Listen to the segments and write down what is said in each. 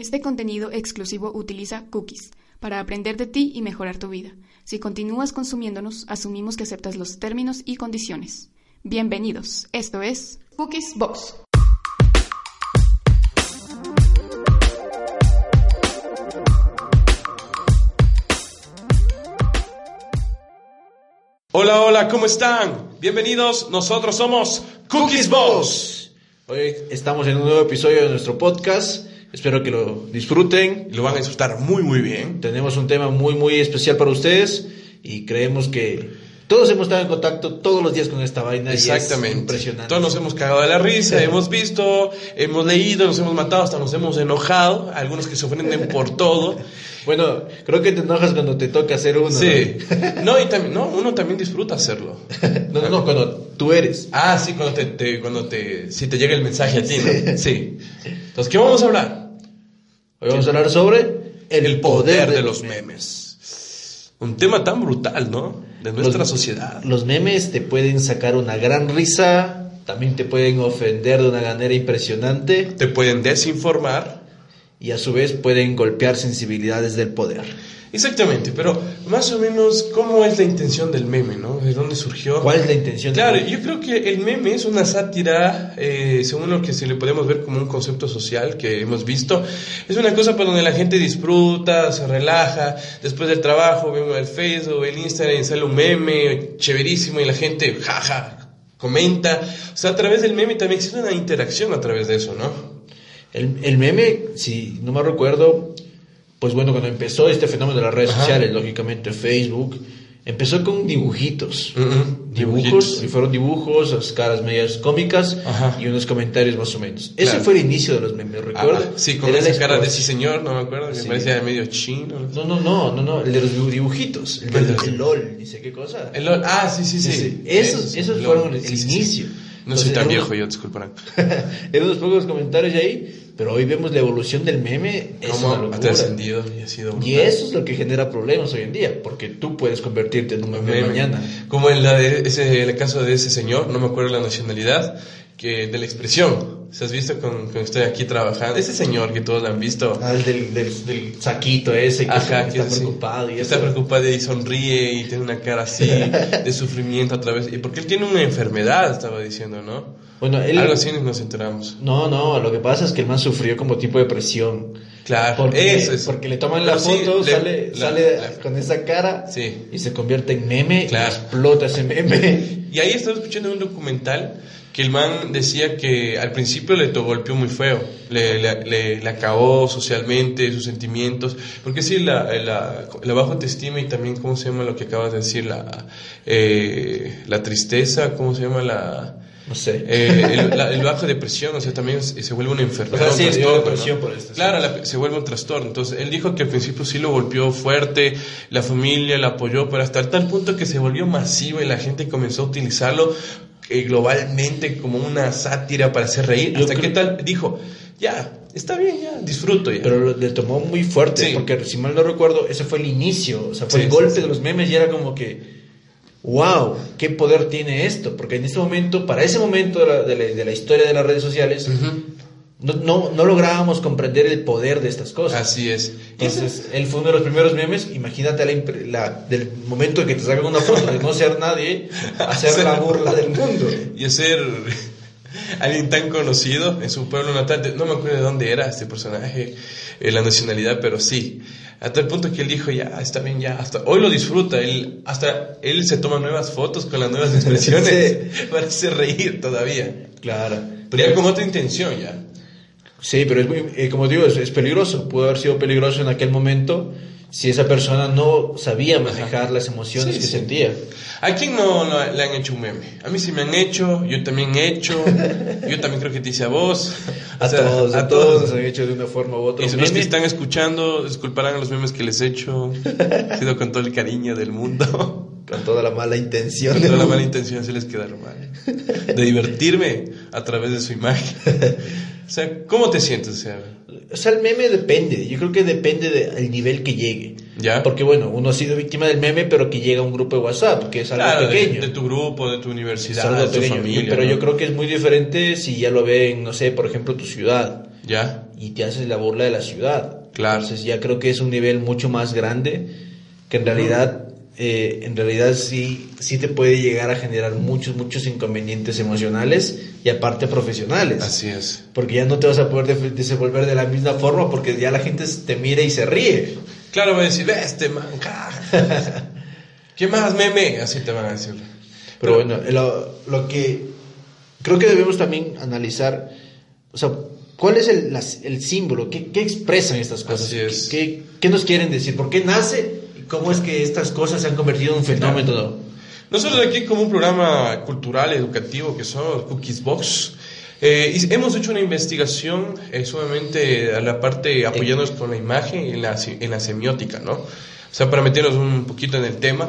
Este contenido exclusivo utiliza cookies para aprender de ti y mejorar tu vida. Si continúas consumiéndonos, asumimos que aceptas los términos y condiciones. Bienvenidos, esto es Cookies Box. Hola, hola, ¿cómo están? Bienvenidos, nosotros somos Cookies Boss. Hoy estamos en un nuevo episodio de nuestro podcast. Espero que lo disfruten. Lo van a disfrutar muy, muy bien. Tenemos un tema muy, muy especial para ustedes y creemos que todos hemos estado en contacto todos los días con esta vaina. Exactamente. Y es impresionante. Todos nos hemos cagado de la risa, Sí. hemos visto, hemos leído, nos hemos matado, hasta nos hemos enojado. Algunos que se ofenden por todo. Bueno, creo que te enojas cuando te toca hacer uno. Sí. No, y también, no, uno también disfruta hacerlo. No, no, no, cuando tú eres. Ah, sí, cuando te, te- cuando te, si te llega el mensaje a ti, ¿no? Sí. Entonces, ¿qué vamos a hablar? Hoy vamos a hablar sobre El poder de los memes. Un tema tan brutal, ¿no? De nuestra Los- sociedad. Los memes te pueden sacar una gran risa, también te pueden ofender de una manera impresionante Te pueden desinformar. Y a su vez pueden golpear sensibilidades del poder. Exactamente, pero más o menos, ¿cómo es la intención del meme, no? ¿De dónde surgió? ¿Cuál es la intención? Claro, del- yo creo que el meme es una sátira, eh, según lo que se le podemos ver como un concepto social que hemos visto. Es una cosa para donde la gente disfruta, se relaja, después del trabajo, ve el Facebook, el Instagram, sale un meme chéverísimo y la gente, jaja, comenta. O sea, a través del meme también existe una interacción a través de eso, ¿no? El, el meme, si no me recuerdo, pues bueno, cuando empezó este fenómeno de las redes Ajá. sociales, lógicamente Facebook, empezó con dibujitos. Mm, Dibujos, dibujitos. y fueron dibujos, las caras medias cómicas Ajá. y unos comentarios más o menos. Ese Claro. fue el inicio de los memes, ¿recuerdas? Ah, sí, con Era esa cara de sí señor, no me acuerdo, me Sí. parecía medio chino. ¿no? No, no, no, el de los dibu- dibujitos, el ¿Cuál del es? el LOL, dice qué cosa. El LOL, ah, sí, sí, sí. Esos- esos el fueron LOL, el sí, sí, sí. No soy Entonces, tan era viejo yo, disculparán. Eran unos pocos comentarios ahí, pero hoy vemos la evolución del meme. Cómo ha trascendido y ha sido Y brutal. eso es lo que genera problemas hoy en día, porque tú puedes convertirte en un meme, Meme. mañana. Como en la de ese, el caso de ese señor, no me acuerdo la nacionalidad, que de la expresión. ¿Se has visto con, con estoy aquí trabajando? Ese señor que todos lo han visto. Ah, el del, del, del saquito ese que Ajá, está que es así. preocupado y Que está preocupado y sonríe y tiene una cara así de sufrimiento a través. Y porque él tiene una enfermedad, estaba diciendo, ¿no? Bueno, él... Algo así nos enteramos. No, no, lo que pasa es que el man sufrió como tipo de presión. Claro, Porque, eso es. porque le toman la Pero sí, foto, le- sale, la- sale la- con esa cara Sí. y se convierte en meme Claro. y explota ese meme. Y ahí estaba escuchando un documental que el man decía que al principio le to- golpeó muy feo, le, le, le- le acabó socialmente sus sentimientos, porque sí, la, la, la baja autoestima y también, ¿cómo se llama lo que acabas de decir? La, eh, la tristeza, ¿cómo se llama? La, No sé. eh, el, la- el bajo depresión, o sea, también se vuelve una enfermedad. O sea, un trastorno, depresión ¿no? por esto, sí. Claro, la- se vuelve un trastorno. Entonces, él dijo que al principio sí lo golpeó fuerte, la familia la apoyó, pero hasta tal punto que se volvió masivo y la gente comenzó a utilizarlo eh, globalmente como una sátira para hacer reír. Hasta creo- que tal dijo, ya, está bien, ya, disfruto ya. Pero le tomó muy fuerte, Sí. porque si mal no recuerdo, ese fue el inicio, o sea, fue Sí, el golpe sí. de los memes y era como que, wow, qué poder tiene esto, porque en ese momento, para ese momento de la, de la- de la historia de las redes sociales. No, no, no lográbamos comprender el poder de estas cosas. Así es. Entonces, él fue uno de los primeros memes. Imagínate la, del momento en que te sacan una foto de no ser nadie, hacer la burla del mundo. y ser alguien tan conocido en su pueblo natal. No me acuerdo de dónde era este personaje, eh, la nacionalidad, pero sí. A tal punto que él dijo, ya, está bien, ya, hasta hoy lo disfruta. Él, hasta él se toma nuevas fotos con las nuevas expresiones para hacer reír todavía. Claro. Pero ya con otra intención, ya. Sí, pero es muy, eh, como digo, es, es peligroso. Pudo haber sido peligroso en aquel momento si esa persona no sabía manejar las emociones Sí, que sí. sentía. ¿A quién no le han hecho un meme? A mí sí me han hecho, yo también he hecho, yo también creo que te hice a vos. A sea, todos, a, todos nos han hecho de una forma u otra. Y los que están escuchando, disculparán a los memes que les he hecho. Ha sido con todo el cariño del mundo. Con toda la mala intención. Con toda la mala intención se les quedaron mal. De divertirme a través de su imagen. O sea, ¿cómo te sientes? O sea, O sea, el meme depende. Yo creo que depende del nivel que llegue. ¿Ya? Porque, bueno, uno ha sido víctima del meme, pero que llega a un grupo de WhatsApp, que es algo claro, de, pequeño. de tu grupo, de tu Es universidad, algo de tu pequeño. familia. pero ¿no? yo creo que es muy diferente si ya lo ven, no sé, por ejemplo, tu ciudad. ¿Ya? y te haces la burla de la ciudad. Claro. Entonces ya creo que es un nivel mucho más grande que en realidad, eh, en realidad sí, sí te puede llegar a generar muchos, muchos inconvenientes emocionales y aparte profesionales. Así es. Porque ya no te vas a poder desenvolver de la misma forma porque ya la gente te mira y se ríe. Claro, va a decir, este man, caja". ¿Qué más, meme? Así te van a decir. Pero bueno, lo, lo que creo que debemos también analizar, o sea, ¿cuál es el, las- el símbolo? ¿Qué, qué expresan estas cosas? Así es. ¿Qué, qué, qué nos quieren decir? ¿Por qué nace? ¿Y cómo es que estas cosas se han convertido en un fenómeno? Nosotros aquí como un programa cultural, educativo que somos Cookies Box, eh, hemos hecho una investigación eh, sumamente a la parte apoyándonos con la imagen y en la, en la semiótica, ¿no? O sea, para meternos un poquito en el tema.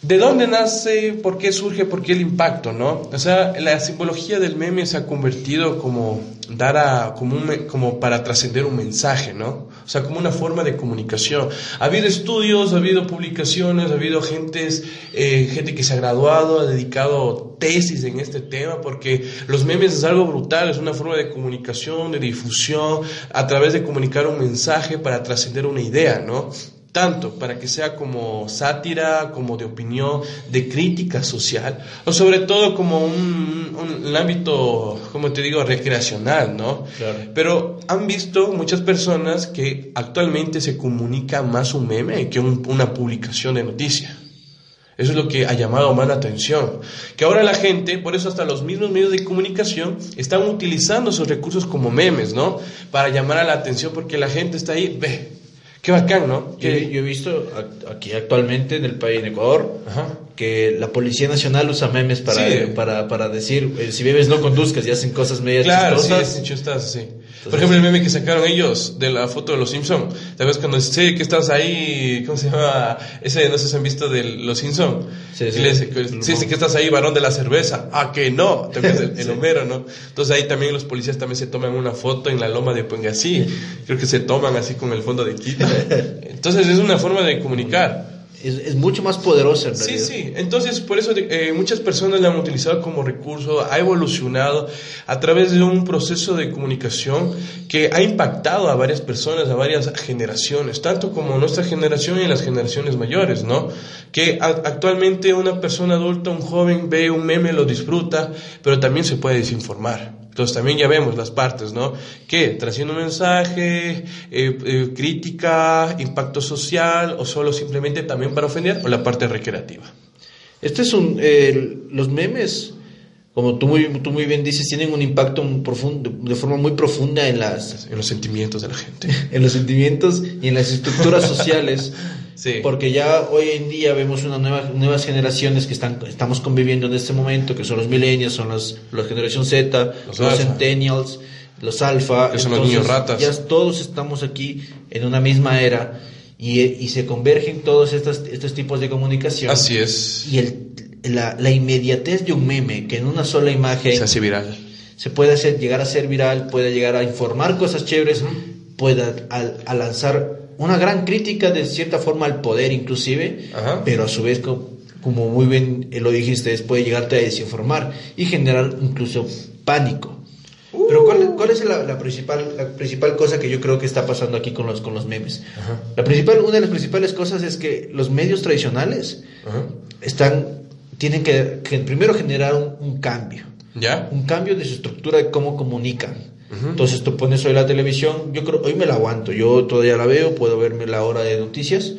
¿De dónde nace? ¿Por qué surge? ¿Por qué el impacto? ¿no? O sea, la simbología del meme se ha convertido como dar a, como, un como para trascender un mensaje, ¿no? O sea, como una forma de comunicación. Ha habido estudios, ha habido publicaciones, ha habido gentes, eh, gente que se ha graduado, ha dedicado tesis en este tema, porque los memes es algo brutal, es una forma de comunicación, de difusión, a través de comunicar un mensaje para trascender una idea, ¿no? Tanto para que sea como sátira, como de opinión, de crítica social, o sobre todo como un, un- un ámbito, como te digo, recreacional, ¿no? Claro. Pero han visto muchas personas que actualmente se comunica más un meme que un- una publicación de noticia. Eso es lo que ha llamado más la atención. Que ahora la gente, por eso hasta los mismos medios de comunicación, están utilizando esos recursos como memes, ¿no? Para llamar a la atención porque la gente está ahí, ve, qué bacán, ¿no? Yo, yo he visto aquí actualmente en el país, en Ecuador, Ajá. que la Policía Nacional usa memes para, Sí. para, para decir, eh, si bebes no conduzcas y hacen cosas medias Claro, sí, chistosas. chistosas, sí. Por ejemplo, el meme que sacaron ellos de la foto de los Simpson. ¿Te acuerdas cuando sé que estás ahí? ¿Cómo se llama? Ese, no sé si han visto de los Simpson. Sí, sí. le dice que- sí, sí, que estás ahí, varón de la cerveza. Ah, que no. ¿Te? El, el Sí. Homero, ¿no? Entonces ahí también los policías también se toman una foto en la loma de Puengasí. Creo que se toman así con el fondo de Quito. Entonces es una forma de comunicar. Es, es mucho más poderosa en Sí, realidad. sí. Entonces, por eso eh, muchas personas la han utilizado como recurso, ha evolucionado a través de un proceso de comunicación que ha impactado a varias personas, a varias generaciones, tanto como nuestra generación y las generaciones mayores, ¿no? Que actualmente una persona adulta, un joven, ve un meme, lo disfruta, pero también se puede desinformar. Entonces también ya vemos las partes, ¿no? Que trasciende un mensaje, eh, eh, crítica, impacto social o solo simplemente también para ofender o la parte recreativa. Este es un. eh, los memes, como tú muy, tú muy bien dices, tienen un impacto muy profundo, de forma muy profunda en, las, En los sentimientos de la gente. en los sentimientos y en las estructuras sociales. Sí. Porque ya hoy en día vemos una nueva, nuevas generaciones que están, estamos conviviendo en este momento, que son los millennials, son los, la generación Z, Los centennials, los alfa. Que son los niños ratas. Ya todos estamos aquí en una misma era y, y se convergen todos estos, estos tipos de comunicación. Así es. Y el, la, la inmediatez de un meme que en una sola imagen Se hace viral. se puede hacer, llegar a ser viral, puede llegar a informar cosas chéveres, pueda a, a lanzar una gran crítica de cierta forma al poder inclusive, Ajá. pero a su vez co- como, muy bien eh, lo dijiste, puede llegarte a desinformar y generar incluso pánico. Pero ¿cuál, cuál es la, la principal, la principal cosa que yo creo que está pasando aquí con los, con los memes? Ajá. La principal, una de las principales cosas es que los medios tradicionales Ajá. están, tienen que, que primero generar un- un cambio ¿Ya? un cambio de su estructura de cómo comunican. Entonces tú pones hoy la televisión, yo creo, hoy me la aguanto, yo todavía la veo, puedo verme la hora de noticias,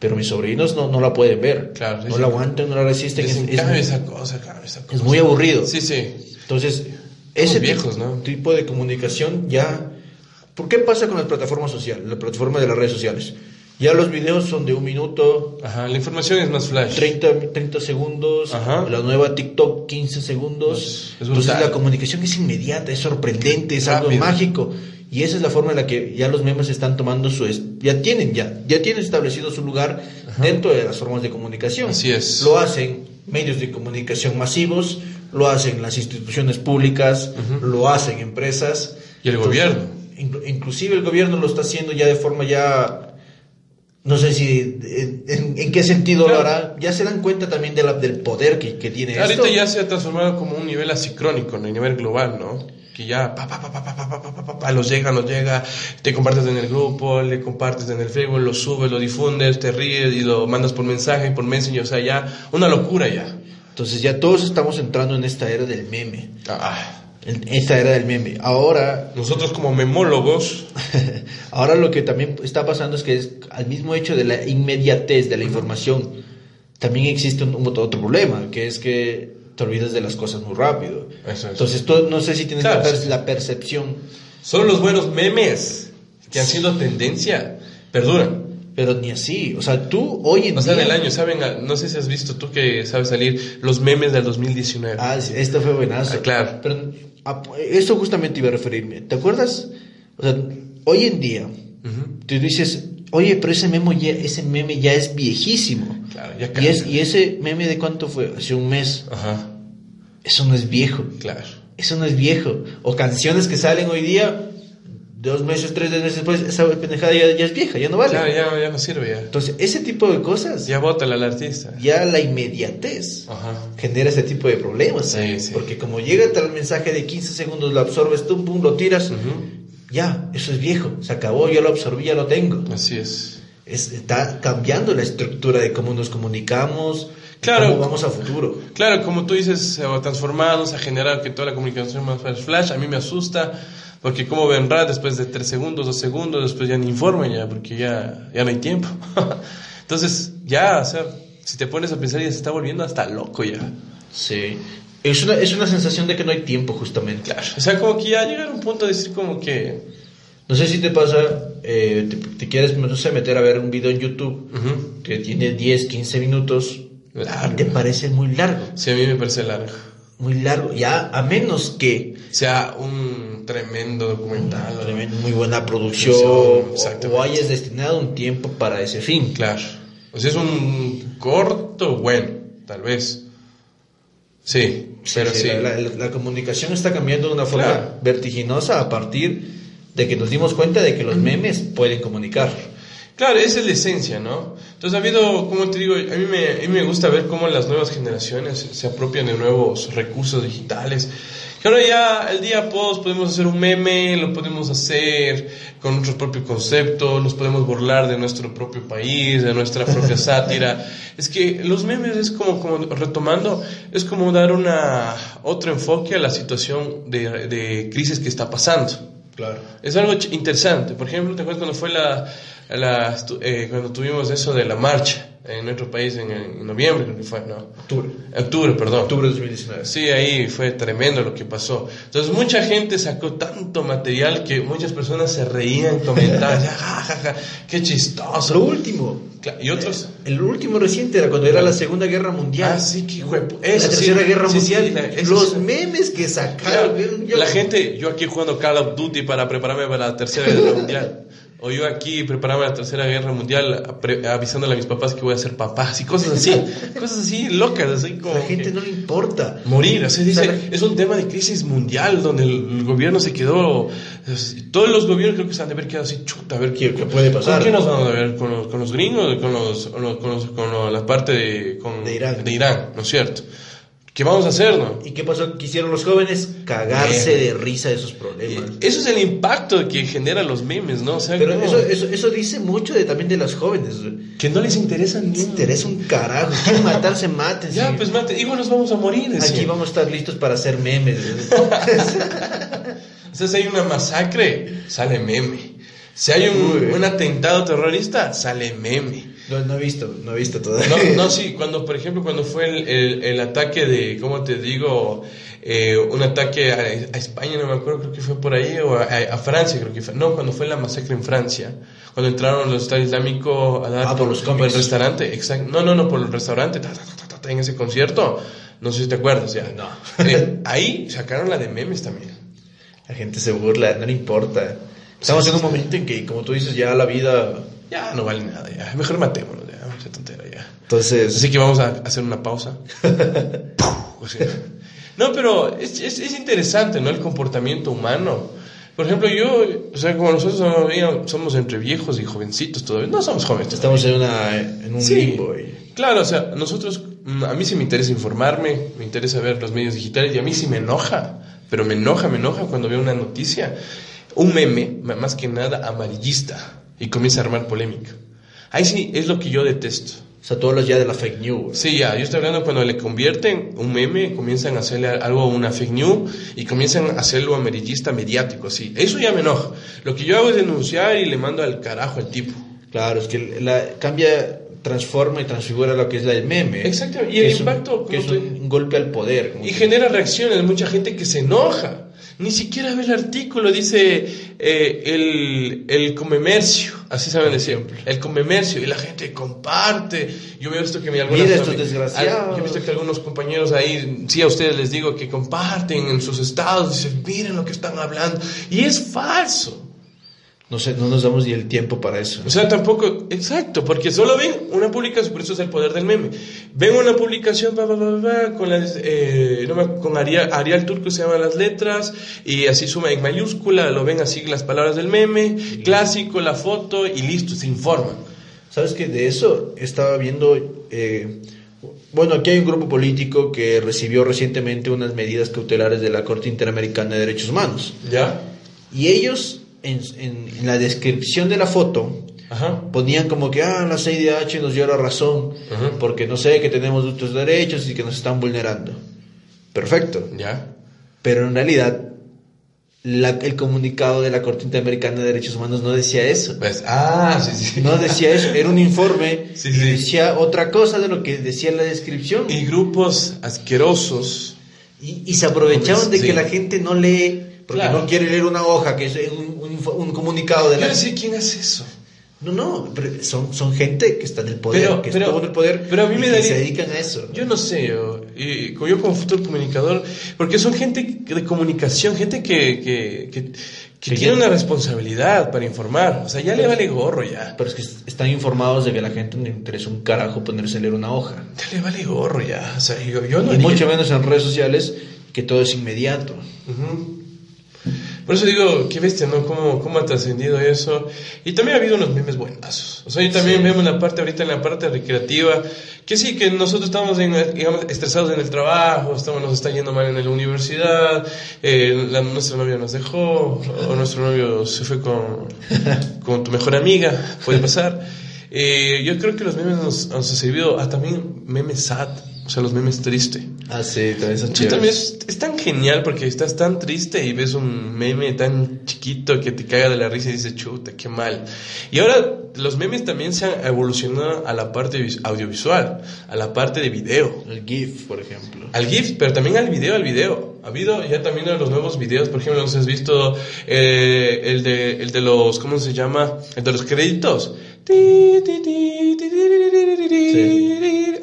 pero mis sobrinos no, no la pueden ver. Claro, no sí. la aguantan, no la resisten. Es, muy- esa cosa, claro, esa cosa. es muy aburrido. Sí, sí. Entonces, ese viejos, tipo, ¿no? tipo de comunicación ya... ¿Por qué pasa con las plataformas sociales, las plataformas de las redes sociales? Ya los videos son de un minuto, Ajá, la información es más flash. 30, 30 segundos, Ajá. la nueva TikTok 15 segundos. Es- es Entonces la comunicación es inmediata, es sorprendente, es algo Rápido. mágico. Y esa es la forma en la que ya los memes están tomando su... Ya tienen, ya, ya tienen establecido su lugar dentro de las formas de comunicación. Así es. Lo hacen medios de comunicación masivos, lo hacen las instituciones públicas, lo hacen empresas. Y el gobierno. inclu- inclusive el gobierno lo está haciendo ya de forma ya No sé si en, en- en qué sentido Claro. lo hará. Ya se dan cuenta también de la- del poder que, que tiene Ahorita esto. ya se ha transformado como un nivel asicrónico, en el nivel global, ¿no? Que ya pa, pa, pa, pa, pa, pa, pa, pa, pa, pa, pa, los llega, nos llega, te compartes en el grupo, le compartes en el Facebook, lo subes, lo difundes, te ríes y lo mandas por mensaje, por Messenger, o sea, ya una locura ya. Entonces ya todos estamos entrando en esta era del meme. Ah, esta era del meme. Ahora, nosotros como memólogos, ahora lo que también está pasando es que es, al mismo hecho de la inmediatez de la información, también existe un, un otro problema, que es que te olvidas de las cosas muy rápido. Eso es. Entonces tú no sé si tienes Claro, la, sí, la percepción, solo los buenos memes que han sido tendencia perduran. pero ni así. O sea, tú hoy en O sea, día... del año, ¿saben? No sé si has visto tú que sabes salir los memes del 2019. Ah, sí, esto fue buenazo. Ah, claro. Pero a- eso justamente iba a referirme. ¿Te acuerdas? O sea, hoy en día, Ujú. tú dices, oye, pero ese meme ya, ese meme ya es viejísimo. Claro, ya y, es, y ese meme de cuánto fue? Hace un mes. Ajá, Eso no es viejo. claro. Eso no es viejo. O canciones que salen hoy día, dos meses, tres meses después, esa pendejada ya, ya es vieja, ya no vale. Claro, ya, ya no sirve ya. Entonces, ese tipo de cosas, ya, Ya bótala al artista. la inmediatez Ajá. genera ese tipo de problemas. Sí, sí. Porque como llega tal mensaje de 15 segundos, lo absorbes tú, pum, lo tiras, ya, eso es viejo, se acabó, ya lo absorbí, ya lo tengo. Así es. Es- está cambiando la estructura de cómo nos comunicamos, Claro. cómo vamos a futuro. Claro, como tú dices, se ha generado que toda la comunicación más flash. A mí me asusta, porque como vendrá después de tres segundos, dos segundos, después ya ni informan ya, porque ya, ya no hay tiempo. Entonces, ya, o sea, si te pones a pensar, ya se está volviendo hasta loco ya. Sí. Es una, es una sensación de que no hay tiempo, justamente. Claro. O sea, como que ya llegar a un punto de decir como que... No sé si te pasa, eh, te, te quieres, no sé, meter a ver un video en YouTube ujú, que tiene 10, 15 minutos Largo. y te parece muy largo. Sí, a mí me parece largo. Muy largo. Ya, a menos que Sea un tremendo documental. Tremendo, muy buena producción o, hayas destinado un tiempo para ese fin. Claro. O sea, es un corto bueno, tal vez. Sí, pero Sí, sí. La, la- la comunicación está cambiando de una forma Claro. vertiginosa a partir de que nos dimos cuenta de que los memes pueden comunicar. Claro, esa es la esencia, ¿no? Entonces ha habido, como te digo, a mí me, a mí me gusta ver cómo las nuevas generaciones se apropian de nuevos recursos digitales. Que ahora ya el día post podemos hacer un meme, lo podemos hacer con nuestro propio concepto, nos podemos burlar de nuestro propio país, de nuestra propia sátira. Es que los memes es como, como retomando, es como dar una otro enfoque a la situación de, de crisis que está pasando. Claro. Es algo interesante. Por ejemplo, ¿te acuerdas cuando fue la, la eh, cuando tuvimos eso de la marcha en nuestro país en, en noviembre, creo que fue, ¿no? Octubre. Octubre, perdón. Octubre de 2019. Sí, ahí fue tremendo lo que pasó. Entonces mucha gente sacó tanto material que muchas personas se reían, comentaban, ja, ja, ja, qué Lo chistoso. último. Cla- Y otros, El último reciente era cuando era la Segunda Guerra Mundial. ah, sí, que pu- la eso sí. Tercera Guerra Sí, sí, Mundial. la- eso los sí. memes que sacaron. Claro, yo- la gente, yo aquí jugando Call of Duty para prepararme para la tercera guerra mundial. O yo aquí prepararme la tercera guerra mundial, avisándole a mis papás que voy a ser papás y cosas así. cosas así locas, así como. La gente no le importa. Morir, o sea, dice, O sea, es un tema de crisis mundial donde el, gobierno se quedó. Todos los gobiernos creo que se han de haber quedado así, chuta, a ver ¿Qué- qué puede pasar? ¿Con qué nos vamos a ver? ¿Con los, con los gringos? ¿Con, los, con, los- con, los- con la parte de, con- De Irán. de Irán, ¿no es cierto? ¿Qué vamos a hacer, no? ¿Y qué pasó? ¿Qué hicieron los jóvenes? Cagarse de risa de esos problemas. Eso es el impacto que generan los memes, ¿no? O sea, Pero eso, eso, eso dice mucho de, también de los jóvenes. que no les interesa ni Les interesa un carajo. Quieren matarse, maten. Ya, pues mate, igual nos vamos a morir. Aquí vamos a estar listos para hacer memes. O sea, si hay una masacre, sale meme. Si hay un, Uy. un atentado terrorista, sale meme. No, no he visto, no he visto todavía. No, no, sí, cuando, por ejemplo, cuando fue el, el, el ataque de, ¿cómo te digo? Eh, un ataque a, a España, no me acuerdo, creo que fue por ahí, o a, a Francia, creo que fue. No, cuando fue la masacre en Francia, cuando entraron los Estado Islámico a dar Ah, por los como el restaurante, exacto. No, no, no, por el restaurante, ta, ta, ta, en ese concierto. No sé si te acuerdas, ya. No. Eh, ahí sacaron la de memes también. La gente se burla, no le importa. Estamos en un momento en que, como tú dices, ya la vida... Ya no vale nada, ya. Mejor matémonos, ya. Esa tontera, ya. Entonces, Así que vamos a hacer una pausa. O sea, no, pero es, es, es interesante, ¿no? El comportamiento humano. Por ejemplo, yo, o sea, como nosotros todavía somos entre viejos y jovencitos todavía, no somos jóvenes. Estamos en, una, en un Sí. limbo. y- Claro, o sea, nosotros, mm, a mí sí me interesa informarme, me interesa ver los medios digitales y a mí sí me enoja, pero me enoja, me enoja cuando veo una noticia, un meme, más que nada amarillista, y comienza a armar polémica. Ahí sí es lo que yo detesto. O sea, todos los días de la fake news. Sí, ya, yo estoy hablando cuando le convierten un meme, comienzan a hacerle algo a una fake news y comienzan a hacerlo amarillista mediático, así. Eso ya me enoja. Lo que yo hago es denunciar y le mando al carajo al tipo. Claro, es que la, cambia, transforma y transfigura lo que es la del meme. Exactamente, y el un- impacto, que es un, golpe al poder. Y genera reacciones, mucha gente que se enoja. Ni siquiera ve el artículo, dice eh, el, el comemercio, así saben decir, el comemercio, y la gente comparte. Yo veo esto que me algunas Mira estos ami- desgraciados. al- Yo he visto que algunos compañeros ahí, sí a ustedes les digo que comparten en sus estados, dicen, miren lo que están hablando. Y es falso. No sé, no nos damos ni el tiempo para eso. O sea, tampoco, exacto, porque solo ven una publicación, por eso es el poder del meme. Ven una publicación pa, pa, pa, con, las, eh, no con Arial, Arial Turco se llaman las letras, y así suma en mayúscula, lo ven así las palabras del meme, clásico, la foto, y listo, se informan. ¿Sabes que De eso estaba viendo... eh, bueno, aquí hay un grupo político que recibió recientemente unas medidas cautelares de la Corte Interamericana de Derechos Humanos. ¿Ya? Y ellos, en, en- en la descripción de la foto, Ajá. ponían como que, ah, la CIDH nos dio la razón, Ujú. porque no sé, que tenemos otros derechos y que nos están vulnerando. Perfecto. ¿Ya? Pero en realidad, la- el comunicado de la Corte Interamericana de Derechos Humanos no decía eso. Pues, ah, sí, sí. No decía eso, era un informe Sí, y sí. decía otra cosa de lo que decía en la descripción. Y grupos asquerosos. Y, y se aprovechaban de Sí. que la gente no lee, porque Claro. no quiere leer una hoja, que es un, un comunicado de la... no sé quién hace eso. No, no, pero son, son gente que está en el poder, Pero- que pero- en el poder pero a mí me daría- se dedican a eso. Yo no sé, yo, y, como yo como futuro comunicador, porque son gente de comunicación, gente que, que, que, tiene una responsabilidad para informar. O sea, ya le vale gorro ya. Pero es que están informados de que a la gente no le interesa un carajo ponerse a leer una hoja. Ya le vale gorro ya. O sea, yo, yo no y haría- mucho menos en redes sociales, que todo es inmediato. Ujú. Por eso digo, qué bestia, ¿no? ¿Cómo, cómo ha trascendido eso? Y también ha habido unos memes buenazos. O sea, yo también vemos en la parte, ahorita en la parte recreativa, que sí, que nosotros estamos, en, digamos, estresados en el trabajo, estamos, nos está yendo mal en la universidad, eh, la- nuestra novia nos dejó, o nuestro novio se fue con, con tu mejor amiga, puede pasar. Eh, yo creo que los memes nos, nos han servido a también memes sad, o sea, los memes tristes. Ah, sí, también son Sí, también es, es tan genial porque estás tan triste y ves un meme tan chiquito que te caga de la risa y dices, chuta, qué mal. Y ahora los memes también se han evolucionado a la parte vis- audiovisual, a la parte de video. El GIF, por ejemplo. Al GIF, pero también al video, al video. Ha habido ya también los nuevos videos, por ejemplo, no sé si has visto eh, el, de, el de los, ¿cómo se llama? El de los créditos. Ti,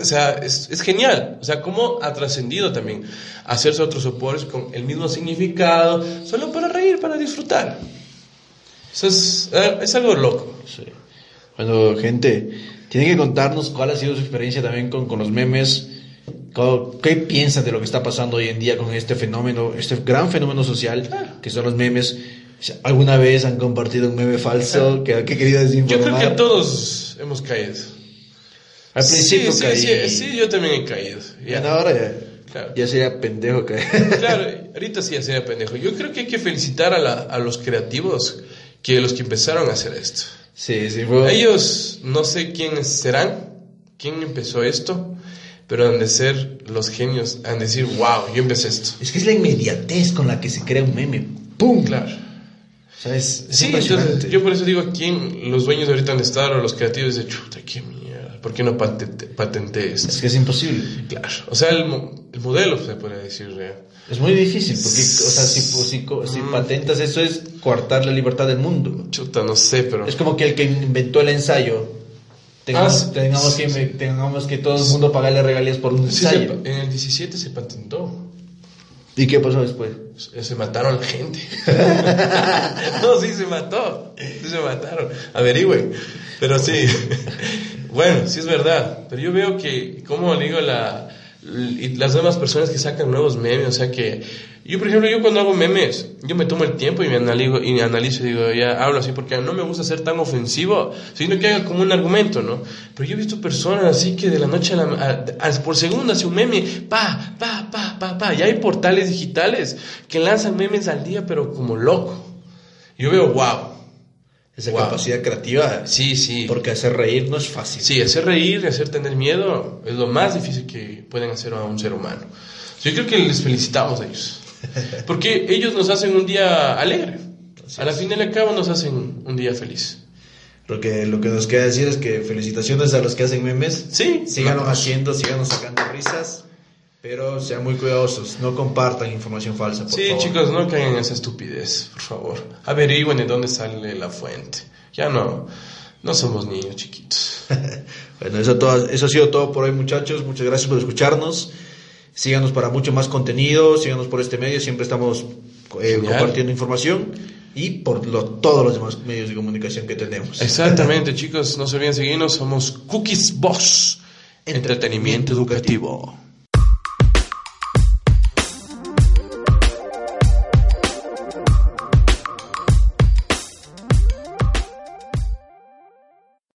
O sea, es, es genial. O sea, cómo ha trascendido también hacerse otros soportes con el mismo significado, solo para reír, para disfrutar. Eso es, es algo loco. Sí. Bueno, gente, tienen que contarnos cuál ha sido su experiencia también con, con los memes. ¿Qué piensan de lo que está pasando hoy en día con este fenómeno, este gran fenómeno social que son los memes? ¿Alguna vez han compartido un meme falso que, que quería Yo creo desinformar? que todos hemos caído. Al principio sí, sí, caí. sí, sí, yo también he caído. Ya. ahora ya, Claro. ya sería pendejo caer. Claro, ahorita sí ya sería pendejo. Yo creo que hay que felicitar a, la- a los creativos, que los que empezaron a hacer esto. sí, sí. Ellos no sé quiénes serán, quién empezó esto, pero han de ser los genios, han de decir, wow, yo empecé esto. Es que es la inmediatez con la que se crea un meme. ¡Pum! Claro. O sea, es, es Sí, entonces yo por eso digo, ¿quién, los dueños ahorita han de estar, o los creativos de chuta, qué mierda, ¿por qué no patente, patenté esto? Es que es imposible. Claro, o sea, el, el modelo se puede decir real. Es muy difícil, porque, o sea, si, si, si Mm. patentas eso es coartar la libertad del mundo. Chuta, no sé, pero... Es como que el que inventó el ensayo, tengamos, Ah, sí. tengamos, que, tengamos que todo el mundo pagarle regalías por un Sí, se ensayo. pa- en el 17 se patentó. ¿Y qué pasó después? Se se mataron la gente. no, sí se mató. Sí se mataron. Averigüen. Pero sí. Bueno, sí es verdad. Pero yo veo que, como digo, la, las nuevas personas que sacan nuevos memes, o sea que yo por ejemplo, yo cuando hago memes, yo me tomo el tiempo y me analizo y analizo y digo, ya hablo así porque no me gusta ser tan ofensivo, sino que haga como un argumento, ¿no? Pero yo he visto personas así que de la noche a la a, por segundo hace un meme, pa, pa, pa, pa, pa, y hay portales digitales que lanzan memes al día pero como loco. Yo veo, wow, esa capacidad creativa. Sí, sí. Porque hacer reír no es fácil. Sí, hacer reír, hacer tener miedo es lo más difícil que pueden hacer a un ser humano. Yo creo que les felicitamos a ellos. Porque ellos nos hacen un día alegre. A la fin y al cabo nos hacen un día feliz. Lo que, lo que nos queda decir es que felicitaciones a los que hacen memes. Sí. Síganos haciendo, síganos sacando risas. Pero sean muy cuidadosos, no compartan información falsa, por sí, chicos, no caigan en esa estupidez, por favor. Averigüen de dónde sale la fuente. Ya no, no somos niños chiquitos. bueno, eso, todo, eso ha sido todo por hoy, muchachos. Muchas gracias por escucharnos. Síganos para mucho más contenido, síganos por este medio, siempre estamos eh, compartiendo información y por todos los demás medios de comunicación que tenemos. Exactamente, chicos, no se olviden seguirnos, somos Cookies Boss, entretenimiento educativo.